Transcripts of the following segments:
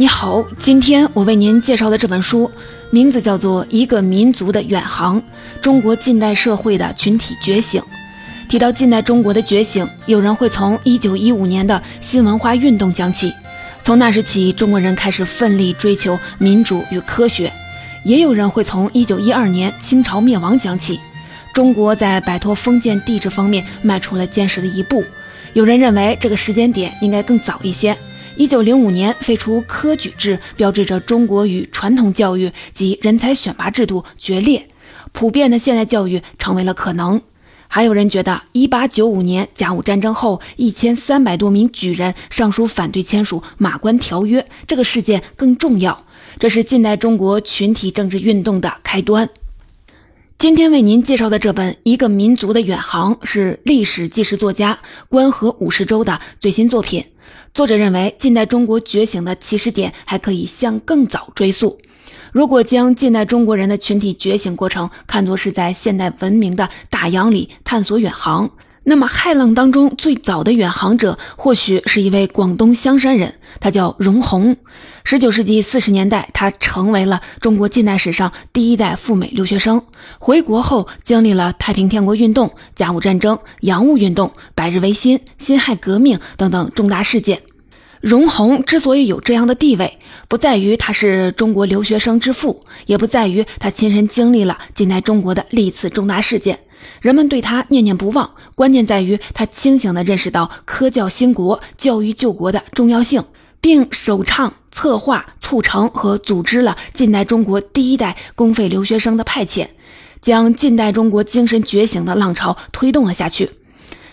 你好，今天我为您介绍的这本书名字叫做《一个民族的远航：中国近代社会的群体觉醒》。提到近代中国的觉醒，有人会从1915年的新文化运动讲起，从那时起，中国人开始奋力追求民主与科学；也有人会从1912年清朝灭亡讲起，中国在摆脱封建帝制方面迈出了坚实的一步。有人认为这个时间点应该更早一些。一九零五年废除科举制，标志着中国与传统教育及人才选拔制度决裂，普遍的现代教育成为了可能。还有人觉得，一八九五年甲午战争后，一千三百多名举人上书反对签署《马关条约》，这个事件更重要，这是近代中国群体政治运动的开端。今天为您介绍的这本《一个民族的远航》是历史纪实作家关河五十周的最新作品。作者认为，近代中国觉醒的起始点还可以向更早追溯。如果将近代中国人的群体觉醒过程看作是在现代文明的大洋里探索远航。那么，骇浪当中最早的远航者，或许是一位广东香山人，他叫荣闳。十九世纪四十年代，他成为了中国近代史上第一代赴美留学生。回国后，经历了太平天国运动、甲午战争、洋务运动、百日维新、辛亥革命等等重大事件。荣闳之所以有这样的地位，不在于他是中国留学生之父，也不在于他亲身经历了近代中国的历次重大事件。人们对他念念不忘，关键在于他清醒地认识到科教兴国、教育救国的重要性，并首倡、策划、促成和组织了近代中国第一代公费留学生的派遣，将近代中国精神觉醒的浪潮推动了下去。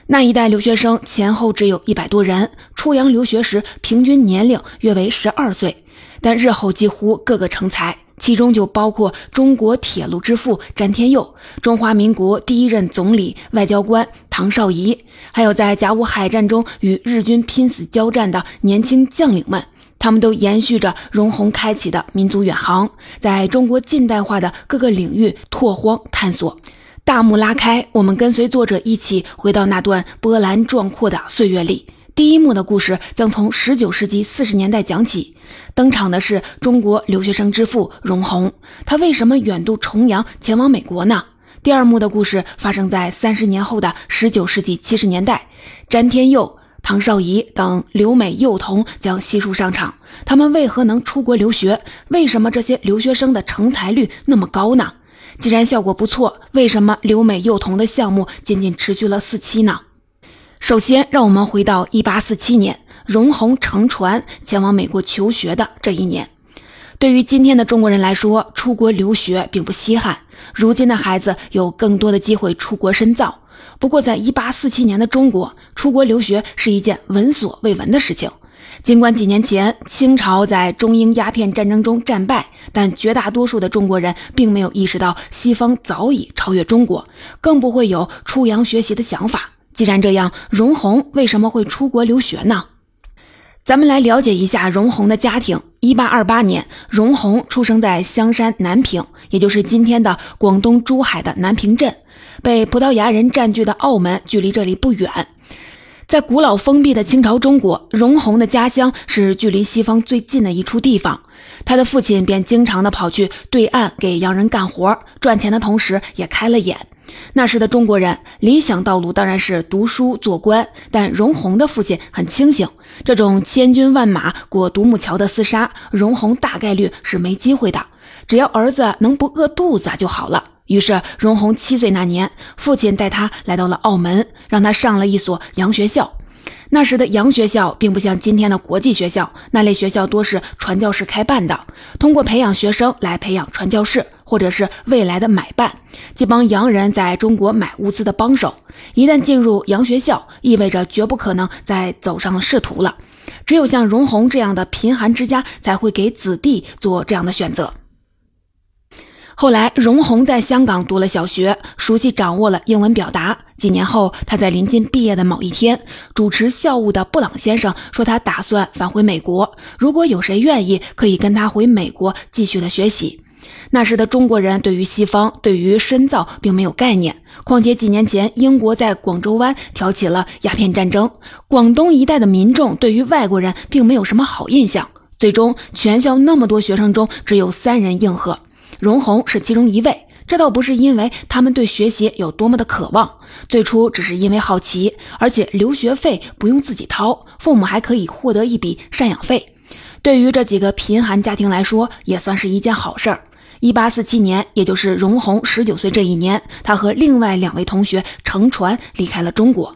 那一代留学生前后只有一百多人，出洋留学时平均年龄约为十二岁，但日后几乎个个成才。其中就包括中国铁路之父詹天佑、中华民国第一任总理外交官唐绍仪，还有在甲午海战中与日军拼死交战的年轻将领们。他们都延续着荣闳开启的民族远航，在中国近代化的各个领域拓荒探索。大幕拉开，我们跟随作者一起回到那段波澜壮阔的岁月里。第一幕的故事将从十九世纪四十年代讲起，登场的是中国留学生之父荣闳，他为什么远渡重洋前往美国呢？第二幕的故事发生在三十年后的十九世纪七十年代，詹天佑、唐绍仪等留美幼童将悉数上场，他们为何能出国留学？为什么这些留学生的成才率那么高呢？既然效果不错，为什么留美幼童的项目仅仅持续了四期呢？首先，让我们回到1847年，容闳乘船前往美国求学的这一年。对于今天的中国人来说，出国留学并不稀罕。如今的孩子有更多的机会出国深造。不过，在1847年的中国，出国留学是一件闻所未闻的事情。尽管几年前清朝在中英鸦片战争中战败，但绝大多数的中国人并没有意识到西方早已超越中国，更不会有出洋学习的想法。既然这样，荣闳为什么会出国留学呢？咱们来了解一下荣闳的家庭。一八二八年，荣闳出生在香山南平，也就是今天的广东珠海的南平镇。被葡萄牙人占据的澳门距离这里不远。在古老封闭的清朝中国，荣闳的家乡是距离西方最近的一处地方。他的父亲便经常的跑去对岸给洋人干活，赚钱的同时也开了眼。那时的中国人理想道路当然是读书做官，但荣闳的父亲很清醒，这种千军万马过独木桥的厮杀，荣闳大概率是没机会的。只要儿子能不饿肚子就好了。于是，荣闳七岁那年，父亲带他来到了澳门，让他上了一所洋学校。那时的洋学校并不像今天的国际学校，那类学校多是传教士开办的，通过培养学生来培养传教士，或者是未来的买办，即帮洋人在中国买物资的帮手。一旦进入洋学校，意味着绝不可能再走上仕途了。只有像荣闳这样的贫寒之家，才会给子弟做这样的选择。后来，荣闳在香港读了小学，熟悉掌握了英文表达。几年后，他在临近毕业的某一天，主持校务的布朗先生说，他打算返回美国，如果有谁愿意，可以跟他回美国继续的学习。那时的中国人对于西方、对于深造并没有概念，况且几年前英国在广州湾挑起了鸦片战争，广东一带的民众对于外国人并没有什么好印象。最终，全校那么多学生中，只有三人应和，荣宏是其中一位。这倒不是因为他们对学习有多么的渴望，最初只是因为好奇，而且留学费不用自己掏，父母还可以获得一笔赡养费。对于这几个贫寒家庭来说，也算是一件好事儿。一八四七年，也就是荣宏十九岁这一年，他和另外两位同学乘船离开了中国。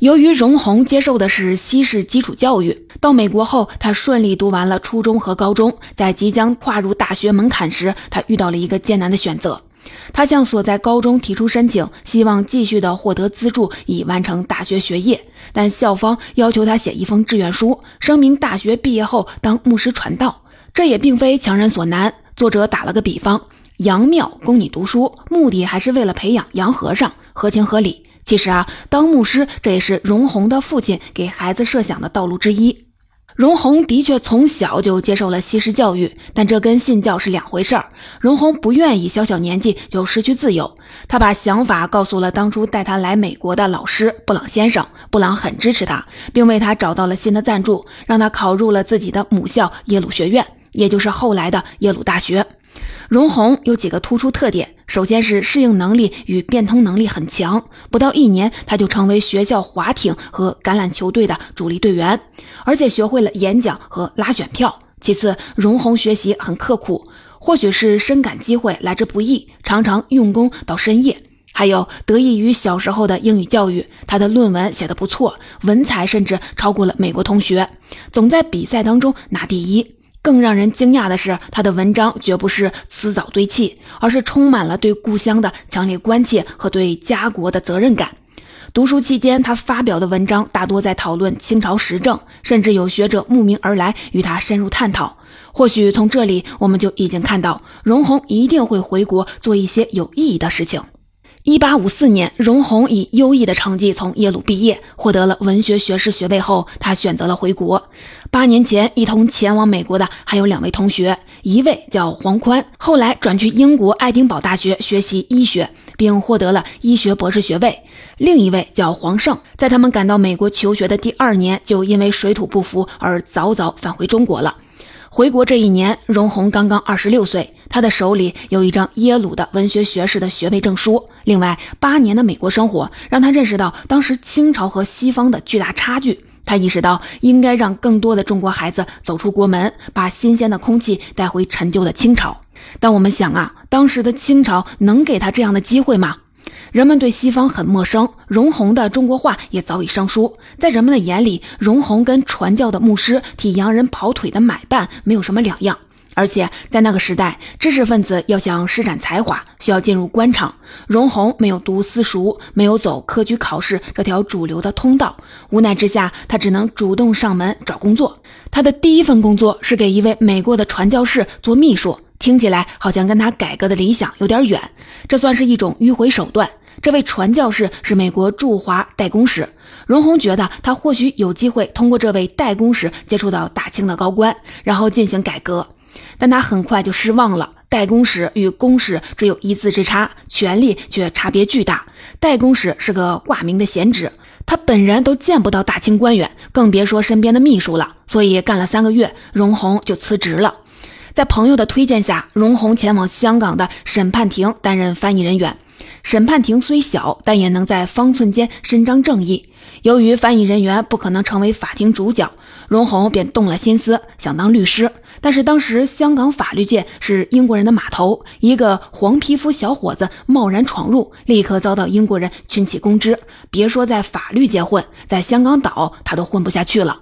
由于荣宏接受的是西式基础教育，到美国后，他顺利读完了初中和高中。在即将跨入大学门槛时，他遇到了一个艰难的选择。他向所在高中提出申请，希望继续的获得资助以完成大学学业，但校方要求他写一封志愿书，声明大学毕业后当牧师传道。这也并非强人所难。作者打了个比方：杨庙供你读书，目的还是为了培养洋和尚，合情合理。其实啊，当牧师这也是荣宏的父亲给孩子设想的道路之一。荣宏的确从小就接受了西式教育，但这跟信教是两回事儿。荣宏不愿意小小年纪就失去自由，他把想法告诉了当初带他来美国的老师布朗先生。布朗很支持他，并为他找到了新的赞助，让他考入了自己的母校耶鲁学院，也就是后来的耶鲁大学。荣宏有几个突出特点。首先是适应能力与变通能力很强，不到一年他就成为学校划艇和橄榄球队的主力队员，而且学会了演讲和拉选票。其次，荣宏学习很刻苦，或许是深感机会来之不易，常常用功到深夜。还有得益于小时候的英语教育，他的论文写得不错，文采甚至超过了美国同学，总在比赛当中拿第一。更让人惊讶的是，他的文章绝不是辞藻堆砌，而是充满了对故乡的强烈关切和对家国的责任感。读书期间，他发表的文章大多在讨论清朝时政，甚至有学者慕名而来与他深入探讨。或许从这里，我们就已经看到，荣宏一定会回国做一些有意义的事情。一八五四年，荣宏以优异的成绩从耶鲁毕业，获得了文学学士学位后，他选择了回国。八年前，一同前往美国的还有两位同学，一位叫黄宽，后来转去英国爱丁堡大学学习医学，并获得了医学博士学位；另一位叫黄胜，在他们赶到美国求学的第二年，就因为水土不服而早早返回中国了。回国这一年，荣宏刚刚二十六岁，他的手里有一张耶鲁的文学学士的学位证书。另外，八年的美国生活让他认识到当时清朝和西方的巨大差距。他意识到应该让更多的中国孩子走出国门，把新鲜的空气带回陈旧的清朝。但我们想啊，当时的清朝能给他这样的机会吗？人们对西方很陌生，荣宏的中国话也早已生疏。在人们的眼里，荣宏跟传教的牧师替洋人跑腿的买办没有什么两样。而且在那个时代，知识分子要想施展才华，需要进入官场。荣宏没有读私塾，没有走科举考试这条主流的通道，无奈之下，他只能主动上门找工作。他的第一份工作是给一位美国的传教士做秘书，听起来好像跟他改革的理想有点远，这算是一种迂回手段。这位传教士是美国驻华代公使，荣闳觉得他或许有机会通过这位代公使接触到大清的高官，然后进行改革。但他很快就失望了，代公使与公使只有一字之差，权力却差别巨大。代公使是个挂名的闲职，他本人都见不到大清官员，更别说身边的秘书了。所以干了三个月，荣宏就辞职了。在朋友的推荐下，荣宏前往香港的审判庭担任翻译人员。审判庭虽小，但也能在方寸间伸张正义。由于翻译人员不可能成为法庭主角，荣宏便动了心思，想当律师。但是当时香港法律界是英国人的码头，一个黄皮肤小伙子贸然闯入，立刻遭到英国人群起攻之。别说在法律界混，在香港岛他都混不下去了。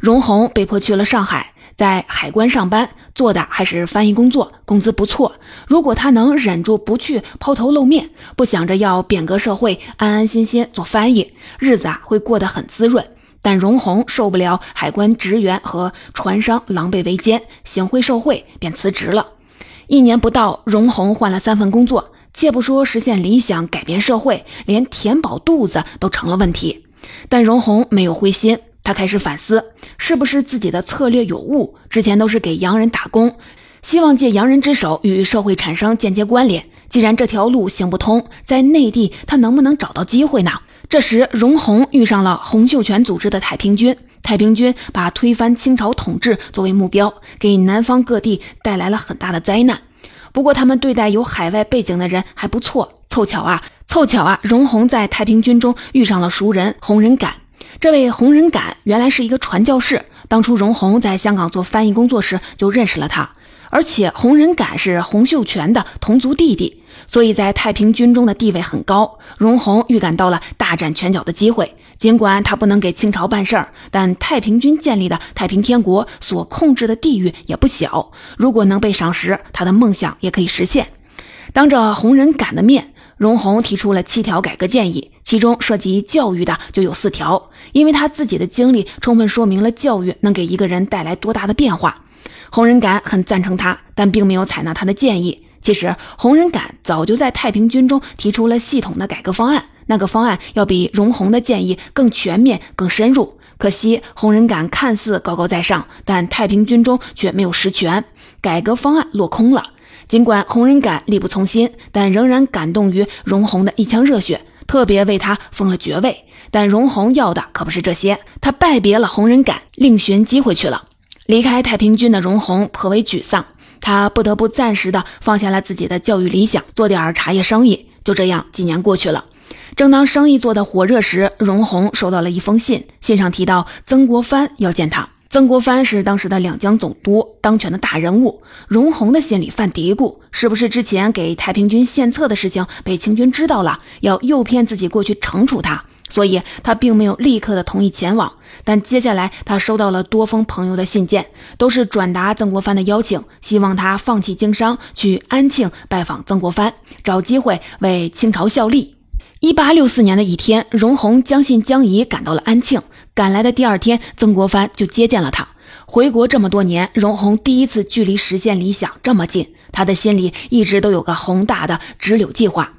荣宏被迫去了上海。在海关上班，做的还是翻译工作，工资不错。如果他能忍住不去抛头露面，不想着要变革社会，安安心心做翻译，日子啊会过得很滋润。但荣宏受不了海关职员和船商狼狈为奸、行贿受贿，便辞职了。一年不到，荣宏换了三份工作，且不说实现理想、改变社会，连填饱肚子都成了问题。但荣宏没有灰心。他开始反思，是不是自己的策略有误？之前都是给洋人打工，希望借洋人之手与社会产生间接关联。既然这条路行不通，在内地他能不能找到机会呢？这时，荣闳遇上了洪秀全组织的太平军。太平军把推翻清朝统治作为目标，给南方各地带来了很大的灾难。不过，他们对待有海外背景的人还不错。凑巧啊，凑巧啊，荣闳在太平军中遇上了熟人洪仁感。这位洪仁感原来是一个传教士，当初荣闳在香港做翻译工作时就认识了他。而且洪仁感是洪秀全的同族弟弟，所以在太平军中的地位很高。荣鸿预感到了大展拳脚的机会。尽管他不能给清朝办事儿，但太平军建立的太平天国所控制的地域也不小。如果能被赏识，他的梦想也可以实现。当着洪仁感的面，荣鸿提出了七条改革建议，其中涉及教育的就有四条。因为他自己的经历充分说明了教育能给一个人带来多大的变化。洪仁感很赞成他，但并没有采纳他的建议。其实，洪仁感早就在太平军中提出了系统的改革方案。那个方案要比荣鸿的建议更全面、更深入。可惜洪仁感看似高高在上，但太平军中却没有实权，改革方案落空了。尽管洪仁感力不从心，但仍然感动于荣鸿的一腔热血，特别为他封了爵位。但荣鸿要的可不是这些，他拜别了洪仁感，另寻机会去了。离开太平军的荣鸿颇为沮丧，他不得不暂时的放下了自己的教育理想，做点茶叶生意。就这样，几年过去了。正当生意做得火热时，荣鸿收到了一封信，信上提到曾国藩要见他。曾国藩是当时的两江总督，当权的大人物。荣鸿的心里犯嘀咕：是不是之前给太平军献策的事情被清军知道了，要诱骗自己过去惩处他？所以他并没有立刻的同意前往。但接下来他收到了多封朋友的信件，都是转达曾国藩的邀请，希望他放弃经商，去安庆拜访曾国藩，找机会为清朝效力。一八六四年的一天，荣鸿将信将疑赶到了安庆。赶来的第二天，曾国藩就接见了他。回国这么多年，荣鸿第一次距离实现理想这么近。他的心里一直都有个宏大的直柳计划，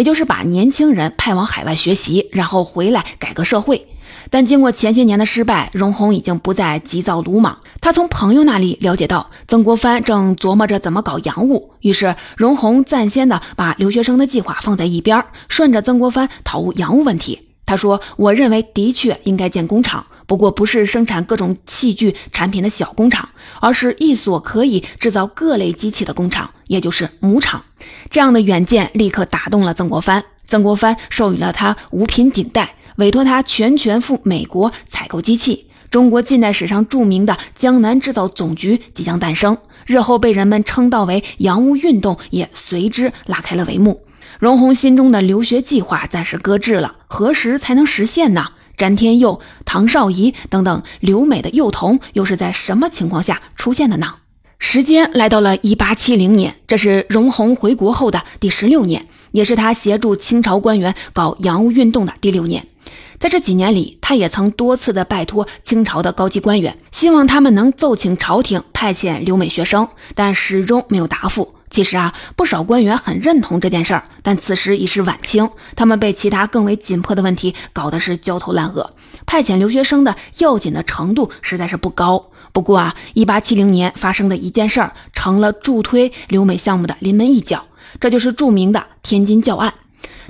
也就是把年轻人派往海外学习，然后回来改革社会。但经过前些年的失败，荣鸿已经不再急躁鲁莽。他从朋友那里了解到，曾国藩正琢磨着怎么搞洋务，于是荣鸿暂先的把留学生的计划放在一边，顺着曾国藩讨论洋务问题。他说：“我认为的确应该建工厂，不过不是生产各种器具产品的小工厂，而是一所可以制造各类机器的工厂，也就是母厂。”这样的远见立刻打动了曾国藩。曾国藩授予了他五品顶戴。委托他全权赴美国采购机器，中国近代史上著名的江南制造总局即将诞生，日后被人们称道为洋务运动也随之拉开了帷幕。荣鸿心中的留学计划暂时搁置了，何时才能实现呢？詹天佑、唐绍仪等等留美的幼童又是在什么情况下出现的呢？时间来到了一八七零年，这是荣鸿回国后的第十六年，也是他协助清朝官员搞洋务运动的第六年。在这几年里，他也曾多次的拜托清朝的高级官员，希望他们能奏请朝廷派遣留美学生，但始终没有答复。其实啊，不少官员很认同这件事儿，但此时已是晚清，他们被其他更为紧迫的问题搞得是焦头烂额，派遣留学生的要紧的程度实在是不高。不过啊，一八七零年发生的一件事儿，成了助推留美项目的临门一脚，这就是著名的天津教案。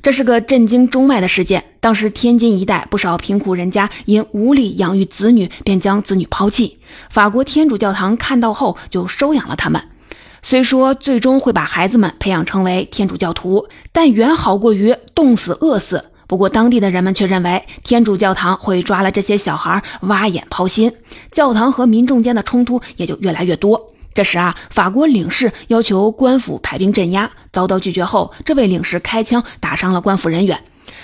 这是个震惊中外的事件。当时天津一带不少贫苦人家因无力养育子女，便将子女抛弃。法国天主教堂看到后就收养了他们。虽说最终会把孩子们培养成为天主教徒，但远好过于冻死饿死。不过当地的人们却认为天主教堂会抓了这些小孩挖眼抛心，教堂和民众间的冲突也就越来越多。这时啊，法国领事要求官府派兵镇压，遭到拒绝后，这位领事开枪打伤了官府人员，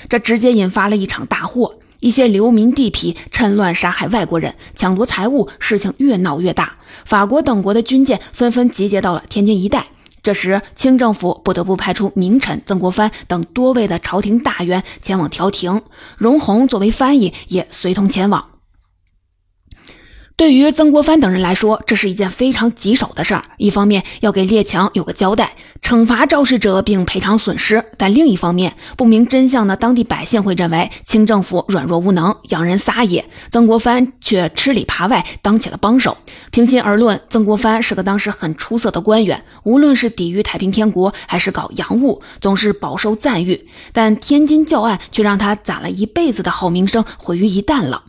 这直接引发了一场大祸。一些流民地痞趁乱杀害外国人，抢夺财物，事情越闹越大。法国等国的军舰纷纷集结到了天津一带。这时，清政府不得不派出名臣曾国藩等多位的朝廷大员前往调停，荣鸿作为翻译也随同前往。对于曾国藩等人来说，这是一件非常棘手的事儿。一方面要给列强有个交代，惩罚肇事者并赔偿损失；但另一方面，不明真相的当地百姓会认为清政府软弱无能，洋人撒野，曾国藩却吃里扒外当起了帮手。平心而论，曾国藩是个当时很出色的官员，无论是抵御太平天国，还是搞洋务，总是饱受赞誉。但天津教案却让他攒了一辈子的好名声毁于一旦了。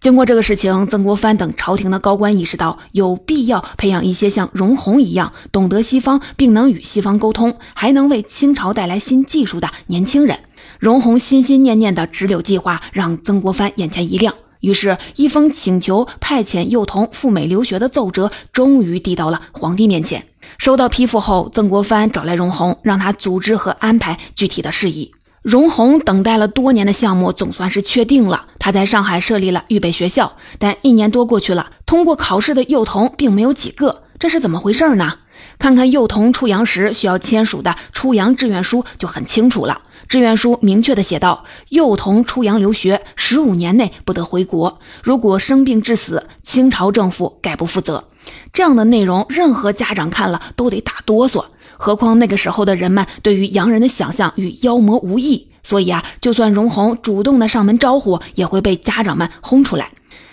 经过这个事情，曾国藩等朝廷的高官意识到，有必要培养一些像容闳一样懂得西方，并能与西方沟通，还能为清朝带来新技术的年轻人。容闳心心念念的直柳计划让曾国藩眼前一亮，于是，一封请求派遣幼童赴美留学的奏折终于递到了皇帝面前。收到批复后，曾国藩找来容闳，让他组织和安排具体的事宜。荣闳等待了多年的项目总算是确定了。他在上海设立了预备学校，但一年多过去了，通过考试的幼童并没有几个，这是怎么回事呢？看看幼童出洋时需要签署的出洋志愿书就很清楚了。志愿书明确的写道：幼童出洋留学十五年内不得回国，如果生病致死，清朝政府概不负责。这样的内容，任何家长看了都得打哆嗦。何况那个时候的人们对于洋人的想象与妖魔无异，所以啊，就算荣闳主动的上门招呼，也会被家长们轰出来。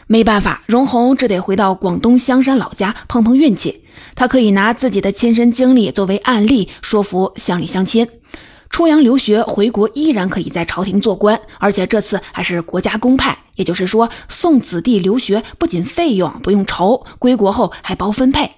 没办法，荣闳只得回到广东香山老家碰碰运气。他可以拿自己的亲身经历作为案例，说服乡里乡亲。出洋留学回国依然可以在朝廷做官，而且这次还是国家公派，也就是说，送子弟留学不仅费用不用愁，归国后还包分配。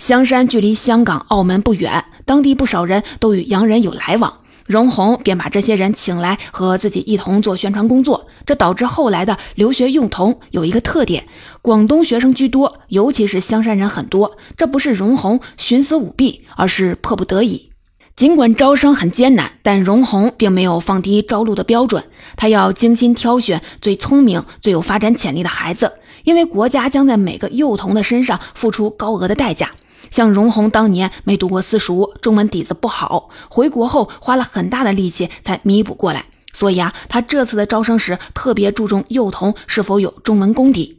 香山距离香港、澳门不远，当地不少人都与洋人有来往。荣闳便把这些人请来和自己一同做宣传工作，这导致后来的留学幼童有一个特点：广东学生居多，尤其是香山人很多。这不是荣闳徇私舞弊，而是迫不得已。尽管招生很艰难，但荣闳并没有放低招录的标准，他要精心挑选最聪明、最有发展潜力的孩子，因为国家将在每个幼童的身上付出高额的代价。像荣闳当年没读过私塾，中文底子不好，回国后花了很大的力气才弥补过来。所以啊，他这次的招生时特别注重幼童是否有中文功底。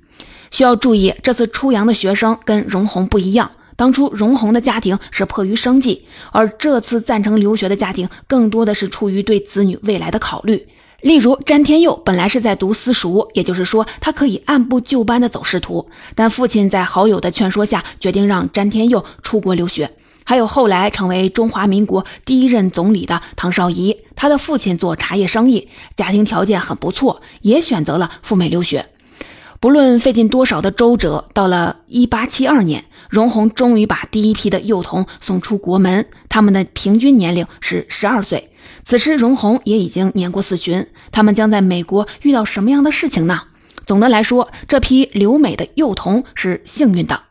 需要注意，这次出洋的学生跟荣闳不一样。当初荣闳的家庭是迫于生计，而这次赞成留学的家庭更多的是出于对子女未来的考虑。例如，詹天佑本来是在读私塾，也就是说，他可以按部就班的走仕途。但父亲在好友的劝说下，决定让詹天佑出国留学。还有后来成为中华民国第一任总理的唐绍仪，他的父亲做茶叶生意，家庭条件很不错，也选择了赴美留学。不论费尽多少的周折，到了一八七二年，荣闳终于把第一批的幼童送出国门，他们的平均年龄是十二岁。此时，荣闳也已经年过四旬，他们将在美国遇到什么样的事情呢？总的来说，这批留美的幼童是幸运的。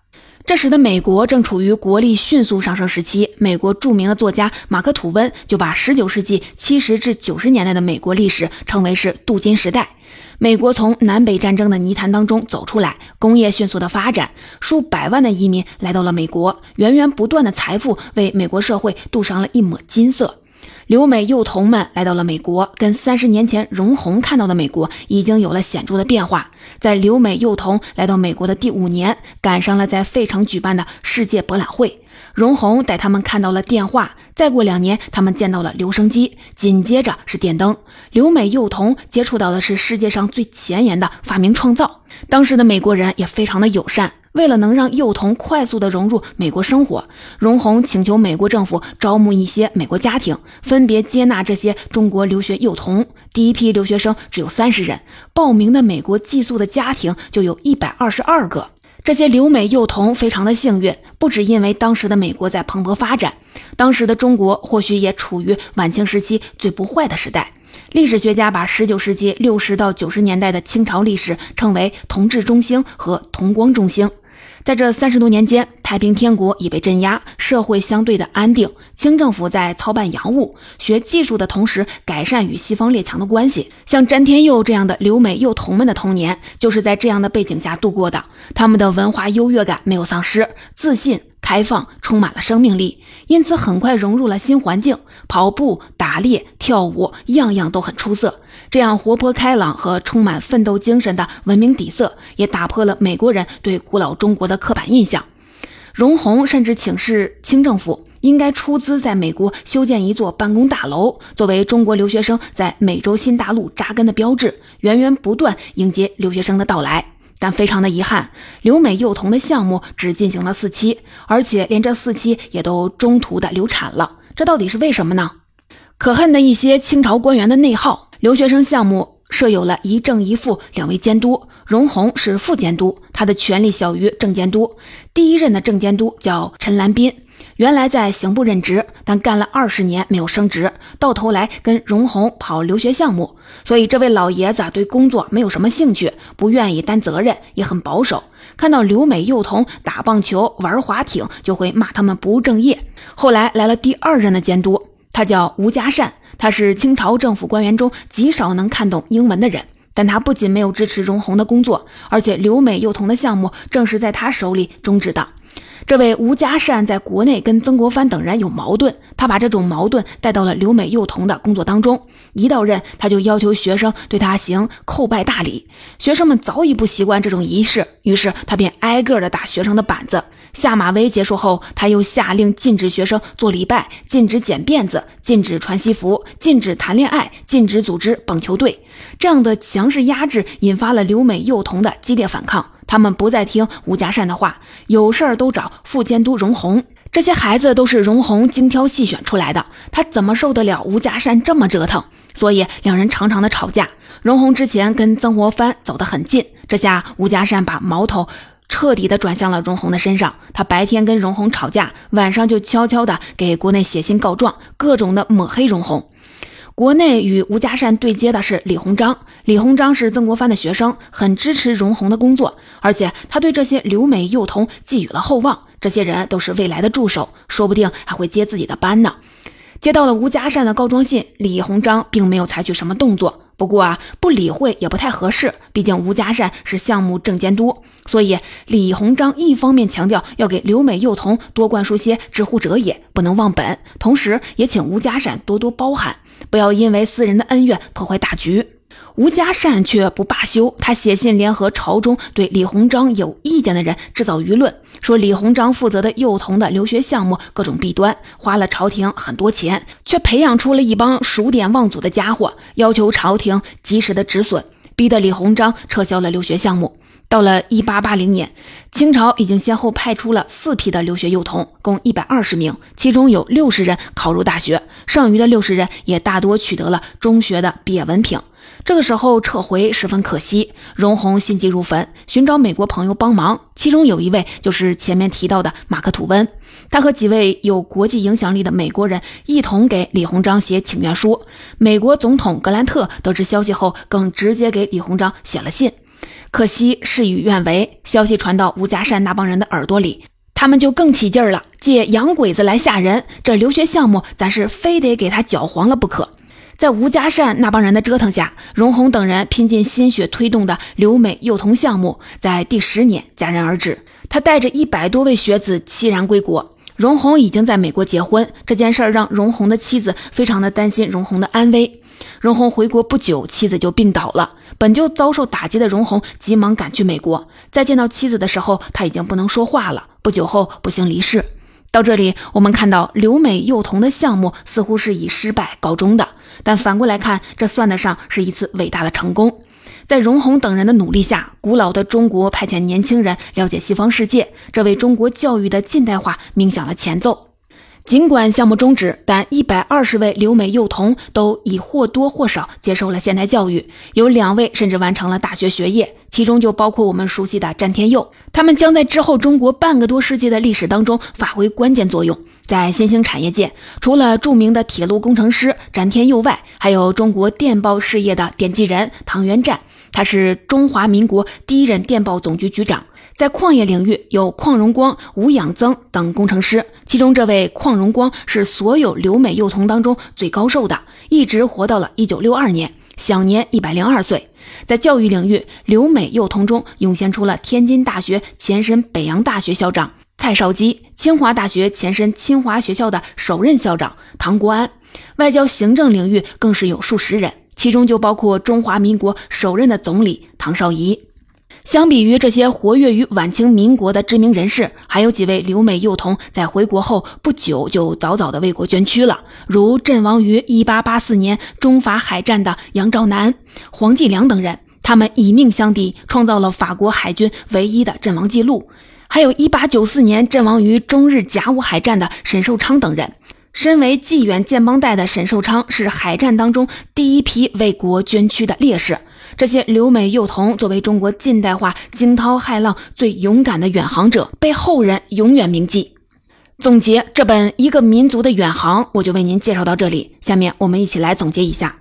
这时的美国正处于国力迅速上升时期，美国著名的作家马克·吐温就把19世纪70至90年代的美国历史称为是镀金时代。美国从南北战争的泥潭当中走出来，工业迅速的发展，数百万的移民来到了美国，源源不断的财富为美国社会镀上了一抹金色。留美幼童们来到了美国，跟三十年前荣闳看到的美国已经有了显著的变化。在留美幼童来到美国的第五年，赶上了在费城举办的世界博览会，荣闳带他们看到了电话。再过两年，他们见到了留声机，紧接着是电灯。留美幼童接触到的是世界上最前沿的发明创造。当时的美国人也非常的友善。为了能让幼童快速的融入美国生活，荣闳请求美国政府招募一些美国家庭，分别接纳这些中国留学幼童。第一批留学生只有三十人，报名的美国寄宿的家庭就有一百二十二个。这些留美幼童非常的幸运，不只因为当时的美国在蓬勃发展，当时的中国或许也处于晚清时期最不坏的时代。历史学家把十九世纪六十到九十年代的清朝历史称为同治中兴和同光中兴。在这三十多年间，太平天国已被镇压，社会相对的安定。清政府在操办洋务、学技术的同时，改善与西方列强的关系。像詹天佑这样的留美幼童们的童年，就是在这样的背景下度过的。他们的文化优越感没有丧失，自信、开放，充满了生命力，因此很快融入了新环境。跑步、打猎、跳舞，样样都很出色。这样活泼开朗和充满奋斗精神的文明底色，也打破了美国人对古老中国的刻板印象。荣闳甚至请示清政府，应该出资在美国修建一座办公大楼，作为中国留学生在美洲新大陆扎根的标志，源源不断迎接留学生的到来。但非常的遗憾，留美幼童的项目只进行了四期，而且连这四期也都中途的流产了。这到底是为什么呢？可恨的一些清朝官员的内耗，留学生项目设有了一正一副两位监督。荣宏是副监督，他的权力小于正监督。第一任的正监督叫陈兰斌，原来在刑部任职，但干了二十年没有升职，到头来跟荣宏跑留学项目，所以这位老爷子对工作没有什么兴趣，不愿意担责任，也很保守。看到留美幼童打棒球、玩滑艇，就会骂他们不务正业。后来来了第二任的监督，他叫吴家善，他是清朝政府官员中极少能看懂英文的人。但他不仅没有支持荣闳的工作，而且留美幼童的项目正是在他手里终止的。这位吴家善在国内跟曾国藩等人有矛盾，他把这种矛盾带到了留美幼童的工作当中。一到任，他就要求学生对他行叩拜大礼。学生们早已不习惯这种仪式，于是他便挨个的打学生的板子。下马威结束后，他又下令禁止学生做礼拜，禁止剪辫子，禁止穿西服，禁止谈恋爱，禁止组织棒球队。这样的强势压制引发了留美幼童的激烈反抗，他们不再听吴家善的话，有事儿都找副监督荣闳。这些孩子都是荣闳精挑细选出来的，他怎么受得了吴家善这么折腾？所以两人常常的吵架。荣闳之前跟曾国藩走得很近，这下吴家善把矛头。彻底的转向了荣闳的身上。他白天跟荣闳吵架，晚上就悄悄的给国内写信告状，各种的抹黑荣闳。国内与吴家善对接的是李鸿章。李鸿章是曾国藩的学生，很支持荣闳的工作，而且他对这些留美幼童寄予了厚望。这些人都是未来的助手，说不定还会接自己的班呢。接到了吴家善的告状信，李鸿章并没有采取什么动作。不过啊，不理会也不太合适，毕竟吴家善是项目正监督，所以李鸿章一方面强调要给留美幼童多灌输些“知乎者也”，不能忘本，同时也请吴家善多多包涵，不要因为私人的恩怨破坏大局。吴家善却不罢休，他写信联合朝中对李鸿章有意见的人制造舆论，说李鸿章负责的幼童的留学项目各种弊端，花了朝廷很多钱，却培养出了一帮数典忘祖的家伙，要求朝廷及时的止损，逼得李鸿章撤销了留学项目。到了一八八零年，清朝已经先后派出了四批的留学幼童，共一百二十名，其中有六十人考入大学，剩余的六十人也大多取得了中学的毕业文凭。这个时候撤回十分可惜，荣闳心急如焚，寻找美国朋友帮忙。其中有一位就是前面提到的马克吐温，他和几位有国际影响力的美国人一同给李鸿章写请愿书。美国总统格兰特得知消息后，更直接给李鸿章写了信。可惜事与愿违，消息传到吴家善那帮人的耳朵里，他们就更起劲儿了，借洋鬼子来吓人。这留学项目，咱是非得给他搅黄了不可。在吴家善那帮人的折腾下，荣闳等人拼尽心血推动的留美幼童项目，在第十年戛然而止。他带着一百多位学子凄然归国。荣闳已经在美国结婚，这件事儿让荣闳的妻子非常的担心荣闳的安危。荣闳回国不久，妻子就病倒了。本就遭受打击的荣闳急忙赶去美国，在见到妻子的时候，他已经不能说话了。不久后不幸离世。到这里，我们看到留美幼童的项目似乎是以失败告终的。但反过来看，这算得上是一次伟大的成功。在荣闳等人的努力下，古老的中国派遣年轻人了解西方世界，这为中国教育的近代化鸣响了前奏。尽管项目终止，但一百二十位留美幼童都已或多或少接受了现代教育，有两位甚至完成了大学学业，其中就包括我们熟悉的詹天佑。他们将在之后中国半个多世纪的历史当中发挥关键作用。在新兴产业界，除了著名的铁路工程师詹天佑外，还有中国电报事业的奠基人唐元战，他是中华民国第一任电报总局局长。在矿业领域，有邝荣光、吴养增等工程师，其中这位邝荣光是所有留美幼童当中最高寿的，一直活到了一九六二年，享年一百零二岁。在教育领域，留美幼童中涌现出了天津大学前身北洋大学校长。蔡少基，清华大学前身清华学校的首任校长唐国安，外交行政领域更是有数十人，其中就包括中华民国首任的总理唐绍仪。相比于这些活跃于晚清民国的知名人士，还有几位留美幼童在回国后不久就早早的为国捐躯了，如阵亡于1884年中法海战的杨兆南、黄继良等人，他们以命相抵，创造了法国海军唯一的阵亡记录。还有1894年阵亡于中日甲午海战的沈寿昌等人。身为济远建邦带的沈寿昌是海战当中第一批为国捐躯的烈士。这些留美幼童作为中国近代化惊涛骇浪最勇敢的远航者，被后人永远铭记。总结这本《一个民族的远航》，我就为您介绍到这里。下面我们一起来总结一下：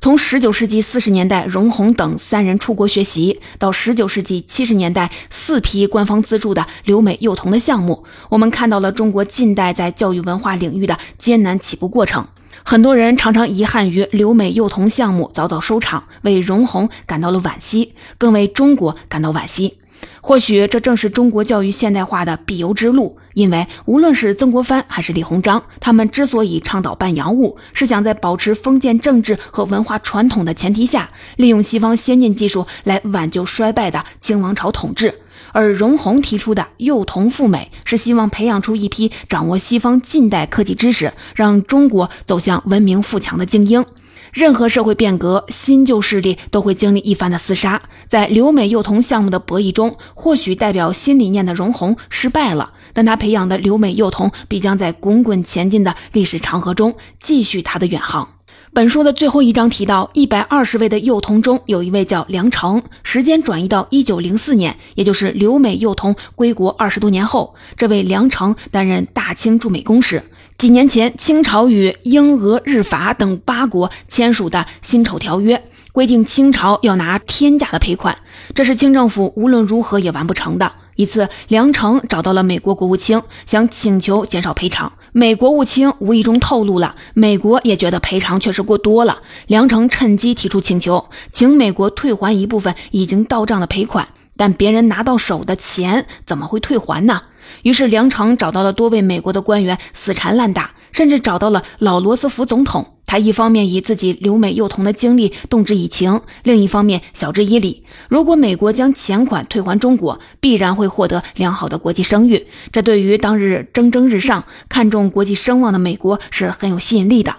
从19世纪40年代荣闳等三人出国学习，到19世纪70年代四批官方资助的留美幼童的项目，我们看到了中国近代在教育文化领域的艰难起步过程。很多人常常遗憾于留美幼童项目早早收场，为荣闳感到了惋惜，更为中国感到惋惜。或许这正是中国教育现代化的必由之路。因为无论是曾国藩还是李鸿章，他们之所以倡导办洋务，是想在保持封建政治和文化传统的前提下，利用西方先进技术来挽救衰败的清王朝统治。而荣闳提出的幼童赴美，是希望培养出一批掌握西方近代科技知识，让中国走向文明富强的精英。任何社会变革，新旧势力都会经历一番的厮杀。在留美幼童项目的博弈中，或许代表新理念的荣闳失败了，但他培养的留美幼童必将在滚滚前进的历史长河中继续他的远航。本书的最后一章提到，一百二十位的幼童中有一位叫梁成。时间转移到一九零四年，也就是留美幼童归国二十多年后，这位梁成担任大清驻美公使。几年前，清朝与英、俄、日、法等八国签署的《辛丑条约》规定，清朝要拿天价的赔款，这是清政府无论如何也完不成的。一次，梁成找到了美国国务卿，想请求减少赔偿。美国务卿无意中透露了，美国也觉得赔偿确实过多了。梁成趁机提出请求，请美国退还一部分已经到账的赔款。但别人拿到手的钱怎么会退还呢？于是梁成找到了多位美国的官员，死缠烂打，甚至找到了老罗斯福总统。他一方面以自己留美幼童的经历动之以情，另一方面晓之以理。如果美国将钱款退还中国，必然会获得良好的国际声誉。这对于当日蒸蒸日上、看重国际声望的美国是很有吸引力的。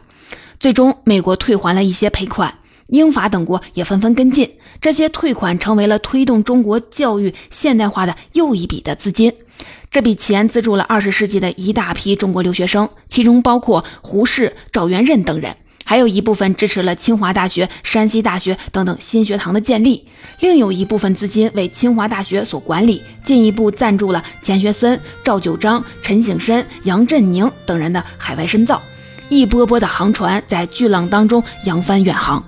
最终，美国退还了一些赔款，英法等国也纷纷跟进。这些退款成为了推动中国教育现代化的又一笔的资金。这笔钱资助了二十世纪的一大批中国留学生，其中包括胡适、赵元任等人，还有一部分支持了清华大学、山西大学等等新学堂的建立，另有一部分资金为清华大学所管理，进一步赞助了钱学森、赵九章、陈省身、杨振宁等人的海外深造。一波波的航船在巨浪当中扬帆远航。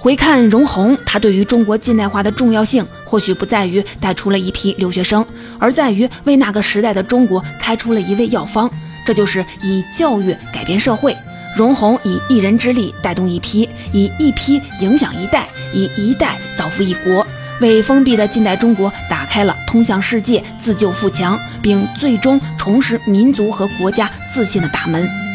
回看荣闳，他对于中国近代化的重要性，或许不在于带出了一批留学生，而在于为那个时代的中国开出了一味药方。这就是以教育改变社会。容闳以一人之力带动一批，以一批影响一代，以一代造福一国，为封闭的近代中国打开了通向世界、自救富强，并最终重拾民族和国家自信的大门。